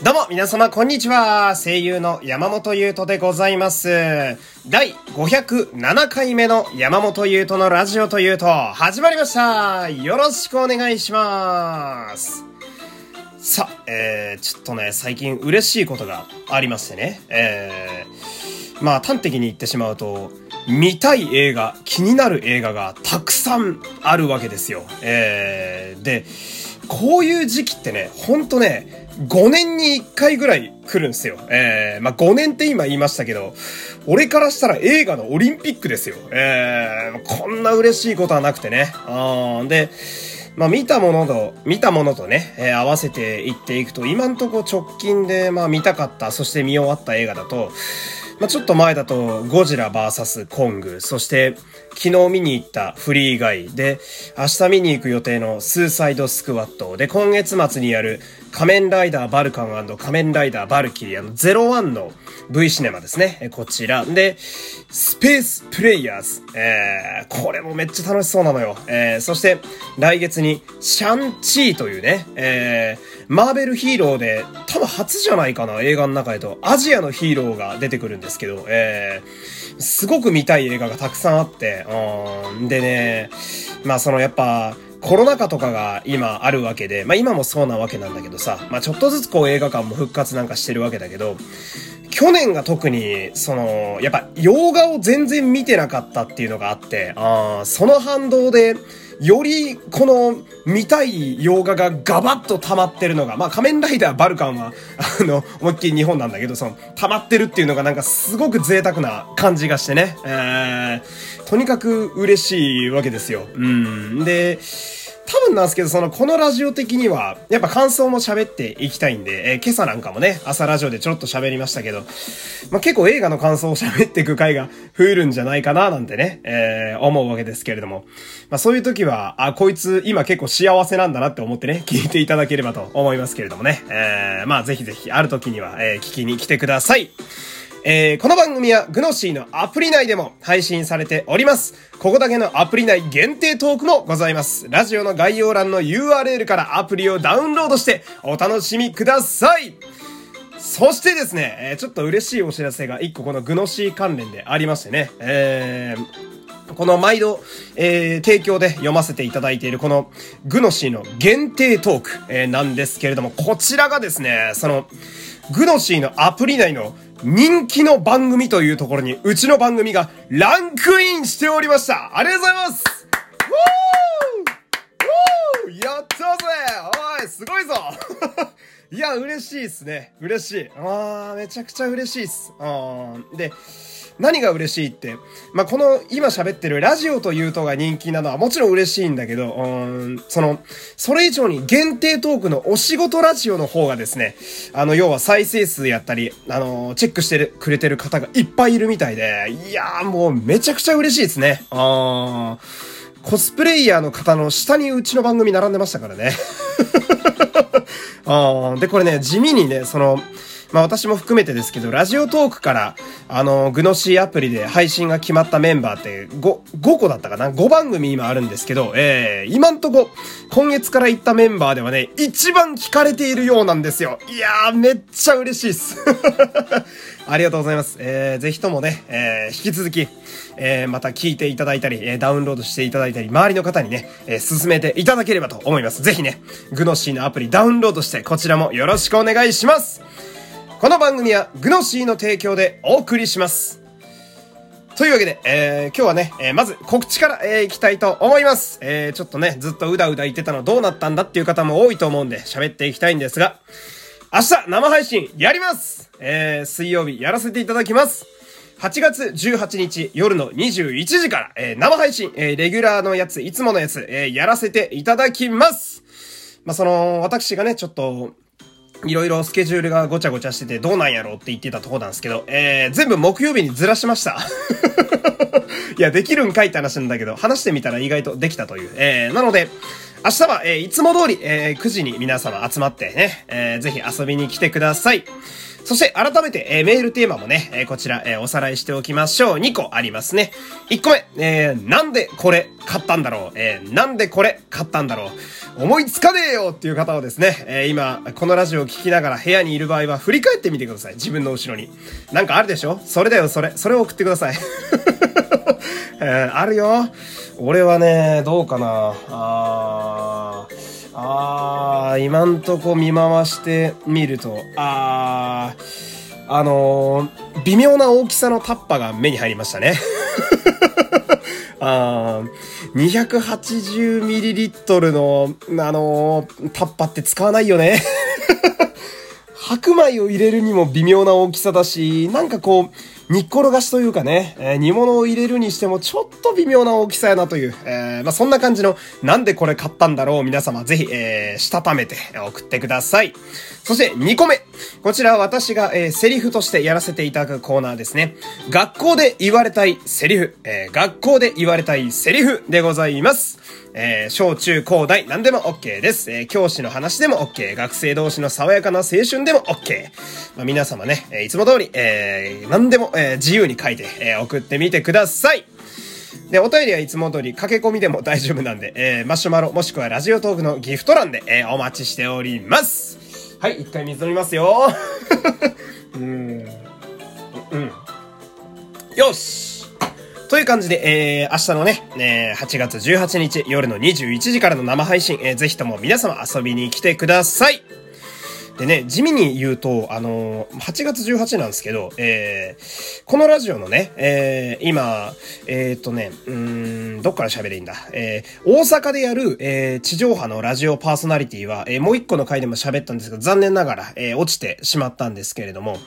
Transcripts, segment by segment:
どうも、皆様、こんにちは。声優の山本優斗でございます。第507回目の山本優斗のラジオというと、始まりました。よろしくお願いします。さあ、えー、ちょっとね、最近嬉しいことがありましてね。えー、まあ、端的に言ってしまうと、見たい映画、気になる映画がたくさんあるわけですよ。えー、で、こういう時期ってね、ほんとね、5年に1回ぐらい来るんですよ。えー、まあ、5年って今言いましたけど、俺からしたら映画のオリンピックですよ。えー、こんな嬉しいことはなくてね。あで、まあ、見たものと、見たものとね、えー合わせていっていくと、今んとこ直近で、まあ、見たかった、そして見終わった映画だと、まあ、ちょっと前だと、ゴジラ VS コング、そして、昨日見に行ったフリーガイで、明日見に行く予定のスーサイドスクワット。で、今月末にやる仮面ライダーバルカン仮面ライダーバルキリアの01の V シネマですね。こちら。で、スペースプレイヤーズ。えー、これもめっちゃ楽しそうなのよ。えー、そして、来月に、シャンチーというね、えー、マーベルヒーローで、多分初じゃないかな、映画の中でと、アジアのヒーローが出てくるんですけど、えー、すごく見たい映画がたくさんあって、うん、でね、まあそのやっぱ、コロナ禍とかが今あるわけで、まあ今もそうなわけなんだけどさ、まあちょっとずつこう映画館も復活なんかしてるわけだけど、去年が特に、その、やっぱ洋画を全然見てなかったっていうのがあって、あその反動で、より、この、見たい洋画がガバッと溜まってるのが、まあ、仮面ライダーバルカンは、あの、思いっきり日本なんだけど、その、溜まってるっていうのがなんかすごく贅沢な感じがしてね、えー、とにかく嬉しいわけですよ。うん。で、多分なんですけど、その、このラジオ的には、やっぱ感想も喋っていきたいんで、えー今朝なんかもね、朝ラジオでちょっと喋りましたけど、まあ、結構映画の感想を喋っていく回が増えるんじゃないかな、なんてね、えー思うわけですけれども。まあ、そういう時は、あ、こいつ今結構幸せなんだなって思ってね、聞いていただければと思いますけれどもね。えーまあ、ぜひぜひ、ある時には、えー聞きに来てください。えーこの番組はグノシーのアプリ内でも配信されております。ここだけのアプリ内限定トークもございます。ラジオの概要欄の URL からアプリをダウンロードしてお楽しみください。そしてですね、えーちょっと嬉しいお知らせが一個このグノシー関連でありましてね、えーこの毎度、えー提供で読ませていただいているこのグノシーの限定トーク、えーなんですけれども、こちらがですね、その、グノシーのアプリ内の人気の番組というところに、うちの番組がランクインしておりましたありがとうございますウォーウォーやったぜおい、すごいぞ いや、嬉しいっすね。嬉しい。あー、めちゃくちゃ嬉しいっす。あーで、何が嬉しいって、まあ、この今喋ってるラジオというとが人気なのはもちろん嬉しいんだけど、うん、その、それ以上に限定トークのお仕事ラジオの方がですね、あの、要は再生数やったり、あの、チェックしてくれてる方がいっぱいいるみたいで、いやーもうめちゃくちゃ嬉しいですね。あー。コスプレイヤーの方の下にうちの番組並んでましたからね。あで、これね、地味にね、その、まあ私も含めてですけど、ラジオトークから、あの、グノシーアプリで配信が決まったメンバーって5、5個だったかな ?5 番組今あるんですけど、えー、今んとこ、今月から行ったメンバーではね、一番聞かれているようなんですよ。いやー、めっちゃ嬉しいっす。ありがとうございます。えー、ぜひともね、えー、引き続き、えー、また聞いていただいたり、えー、ダウンロードしていただいたり、周りの方にね、えー、進めていただければと思います。ぜひね、グノシーのアプリダウンロードして、こちらもよろしくお願いします。この番組はグノシーの提供でお送りします。というわけで、えー、今日はね、えー、まず告知から、えー、いきたいと思います。えー、ちょっとね、ずっとうだうだ言ってたのどうなったんだっていう方も多いと思うんで、喋っていきたいんですが、明日生配信やりますえー、水曜日やらせていただきます。8月18日夜の21時から、えー、生配信、えー、レギュラーのやつ、いつものやつ、えー、やらせていただきます。まあ、その、私がね、ちょっと、いろいろスケジュールがごちゃごちゃしててどうなんやろうって言ってたとこなんですけど、えー、全部木曜日にずらしました。いや、できるんかいって話なんだけど、話してみたら意外とできたという。えー、なので、明日は、えー、いつも通り、えー、9時に皆様集まってね、えー、ぜひ遊びに来てください。そして改めて、えー、メールテーマもね、えー、こちら、えー、おさらいしておきましょう。2個ありますね。1個目、えー、なんでこれ買ったんだろうえー、なんでこれ買ったんだろう思いつかねえよっていう方はですね、えー、今、このラジオを聞きながら部屋にいる場合は振り返ってみてください。自分の後ろに。なんかあるでしょ？それだよ、それ。それを送ってください。えー、あるよ。俺はね、どうかな。あー。あー、今んとこ見回してみると、あー、あのー、微妙な大きさのタッパが目に入りましたね。あー、280ml の、あのー、タッパって使わないよね。白米を入れるにも微妙な大きさだし、なんかこう、煮っ転がしというかね、えー、煮物を入れるにしてもちょっと微妙な大きさやなという、えー、まあ、そんな感じの、なんでこれ買ったんだろう皆様ぜひ、えー、したためて送ってください。そして2個目。こちら私が、えー、セリフとしてやらせていただくコーナーですね。学校で言われたいセリフ、えー、学校で言われたいセリフでございます。えー、小中高大何でも OK です。えー、教師の話でも OK。学生同士の爽やかな青春でも OK。まあ、皆様ね、えー、いつも通り、えー、何でも、えー、自由に書いて、えー、送ってみてください。で、お便りはいつも通り駆け込みでも大丈夫なんで、えー、マシュマロもしくはラジオトークのギフト欄で、えー、お待ちしております。はい、一回水飲みますよ。うん。うん。よしという感じで、えー、明日のね、えー、8月18日夜の21時からの生配信、えー、ぜひとも皆様遊びに来てください。でね、地味に言うと、あのー、8月18なんですけど、えー、このラジオのね、えー、今、えー、っとね、うん、どっから喋れいいんだ？えー、大阪でやる、えー、地上波のラジオパーソナリティは、えー、もう一個の回でも喋ったんですけど、残念ながら、えー、落ちてしまったんですけれども、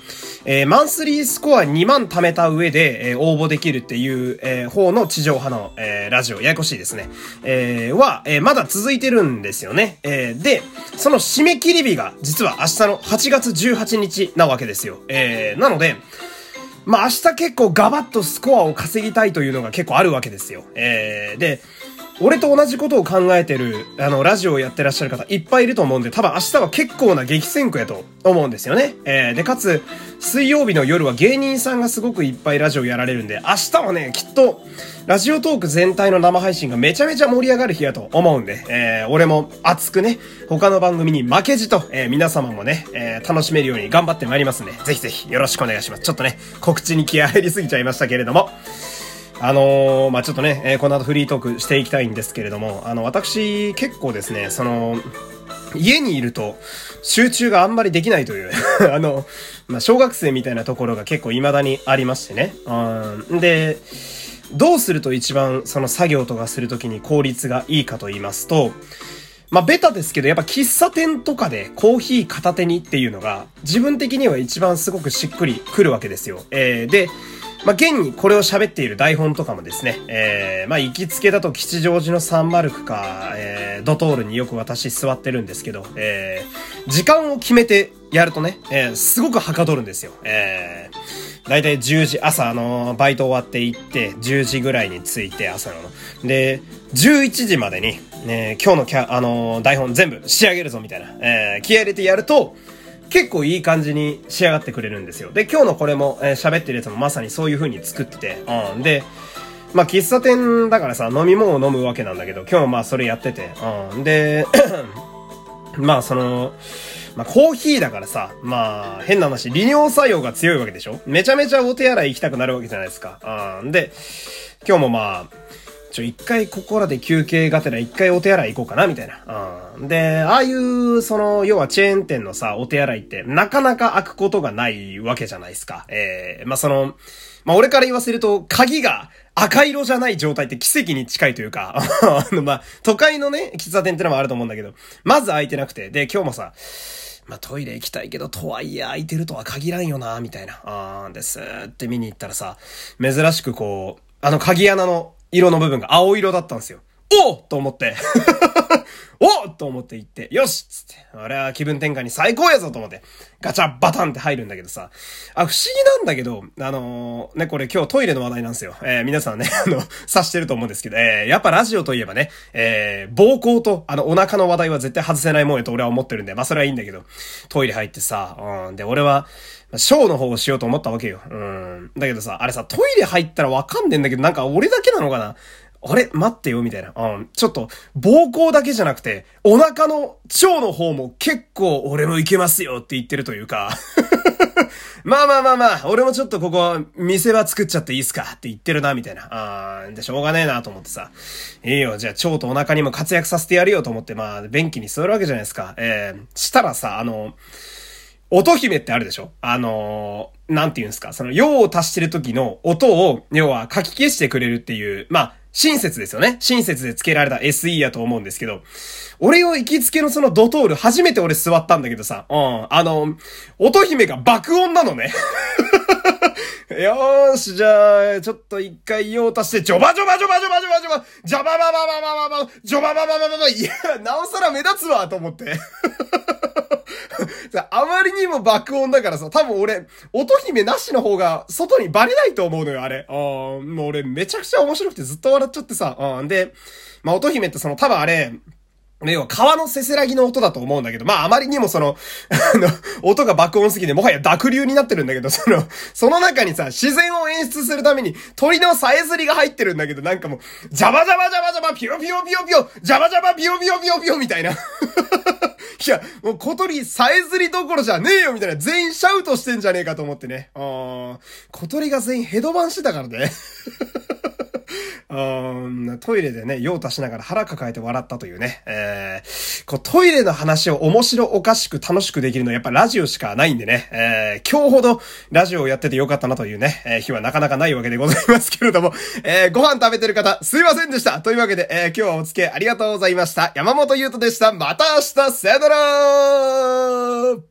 えー、マンスリースコア2万貯めた上で、えー、応募できるっていう、えー、方の地上波の、えー、ラジオ、ややこしいですね。えー、は、えー、まだ続いてるんですよね。えー、で、その締め切り日が、実は明日の8月18日なわけですよ。えー、なので、まあ、明日結構ガバッとスコアを稼ぎたいというのが結構あるわけですよ。えー、で、俺と同じことを考えてる、あの、ラジオをやってらっしゃる方いっぱいいると思うんで、多分明日は結構な激戦区やと思うんですよね。えー、で、かつ、水曜日の夜は芸人さんがすごくいっぱいラジオやられるんで、明日はね、きっと、ラジオトーク全体の生配信がめちゃめちゃ盛り上がる日やと思うんで、えー、俺も熱くね、他の番組に負けじと、えー、皆様もね、えー、楽しめるように頑張ってまいりますんで、ぜひぜひよろしくお願いします。ちょっとね、告知に気合入りすぎちゃいましたけれども、あのー、まあ、ちょっとね、えー、この後フリートークしていきたいんですけれども、あの、私、結構ですね、その、家にいると集中があんまりできないという あの、まあ、小学生みたいなところが結構未だにありましてね。うん。で、どうすると一番その作業とかするときに効率がいいかと言いますと、まあ、ベタですけど、やっぱ喫茶店とかでコーヒー片手にっていうのが、自分的には一番すごくしっくりくるわけですよ。えー、で、まあ、現にこれを喋っている台本とかもですね、えー、まあ、行きつけだと吉祥寺のサンマルクか、えー、ドトールによく私座ってるんですけど、えー、時間を決めてやるとね、えー、すごくはかどるんですよ。えー、だいたい10時、朝、あのー、バイト終わって行って、10時ぐらいに着いて、朝の。で、11時までに、ね、今日のキャ、あのー、台本全部仕上げるぞ、みたいな、えー、気合入れてやると、結構いい感じに仕上がってくれるんですよ。で、今日のこれも、えー、喋ってるやつもまさにそういう風に作ってて、うん。で、まあ、喫茶店だからさ、飲み物を飲むわけなんだけど、今日もまあ、それやってて、うん。で、まあ、その、まあ、コーヒーだからさ、まあ、変な話、利尿作用が強いわけでしょ？めちゃめちゃお手洗い行きたくなるわけじゃないですか。うん。で、今日もまあ、ちょ、一回ここらで休憩がてら一回お手洗い行こうかな、みたいな。うん。で、ああいう、その、要はチェーン店のさ、お手洗いって、なかなか開くことがないわけじゃないですか。ええー、まあ、その、まあ、俺から言わせると、鍵が赤色じゃない状態って奇跡に近いというか、あの、まあ、都会のね、喫茶店ってのもあると思うんだけど、まず開いてなくて、で、今日もさ、まあ、トイレ行きたいけど、とはいえ空いてるとは限らんよな、みたいな。あーんですって見に行ったらさ、珍しくこう、あの鍵穴の色の部分が青色だったんですよ。おと思って。おと思って行って、よしつって、あれは気分転換に最高やぞと思って、ガチャバタンって入るんだけどさ、あ、不思議なんだけど、あのー、ね、これ今日トイレの話題なんですよ。えー、皆さんね、あの、察してると思うんですけど、えー、やっぱラジオといえばね、えー、膀胱と、あの、お腹の話題は絶対外せないもんやと俺は思ってるんで、まあそれはいいんだけど、トイレ入ってさ、うん、で、俺は、ショーの方をしようと思ったわけよ。うん。だけどさ、あれさ、トイレ入ったらわかんねえんだけど、なんか俺だけなのかな？あれ？待ってよみたいな。うん。ちょっと、膀胱だけじゃなくて、お腹の腸の方も結構俺もいけますよって言ってるというか。まあまあまあまあ、俺もちょっとここ、店場作っちゃっていいっすかって言ってるな、みたいな。あー、で、しょうがねえなと思ってさ。いいよ、じゃあ腸とお腹にも活躍させてやるよと思って、まあ、便器に座るわけじゃないですか。えー、したらさ、あの、音姫ってあるでしょ？あのー、なんて言うんですか？その、用を足してる時の音を、要は書き消してくれるっていう、まあ、親切ですよね。親切で付けられた SE やと思うんですけど、俺を行きつけのそのドトール、初めて俺座ったんだけどさ、うん、あの、音姫が爆音なのね。よーし、じゃあ、ちょっと一回用足して、ジョバジョバジョバジョバジョバジョバ、ジョバババババババ、ジョババババババ、いや、なおさら目立つわ、と思って。あまりにも爆音だからさ、多分俺、音姫なしの方が外にバレないと思うのよ、あれ。ああもう俺めちゃくちゃ面白くてずっと笑っちゃってさ。うん。で、まあ、音姫ってその多分あれ、ね、要は川のせせらぎの音だと思うんだけど、まああまりにもその、あの、音が爆音すぎてもはや濁流になってるんだけど、その、その中にさ、自然を演出するために鳥のさえずりが入ってるんだけど、なんかもう、ジャバジャバジャバジャバ、ピヨピヨピヨピヨ、ジャバジャバピヨピヨピヨピヨみたいな。いや、もう小鳥さえずりどころじゃねえよみたいな、全員シャウトしてんじゃねえかと思ってね。あー、小鳥が全員ヘドバンしてたからね。うん、トイレでね、用足しながら腹抱えて笑ったというね。えー、こうトイレの話を面白おかしく楽しくできるのはやっぱラジオしかないんでね。えー、今日ほどラジオをやっててよかったなというね、えー、日はなかなかないわけでございますけれども、えー、ご飯食べてる方、すいませんでした。というわけで、えー、今日はお付き合いありがとうございました。山本優斗でした。また明日、さよなら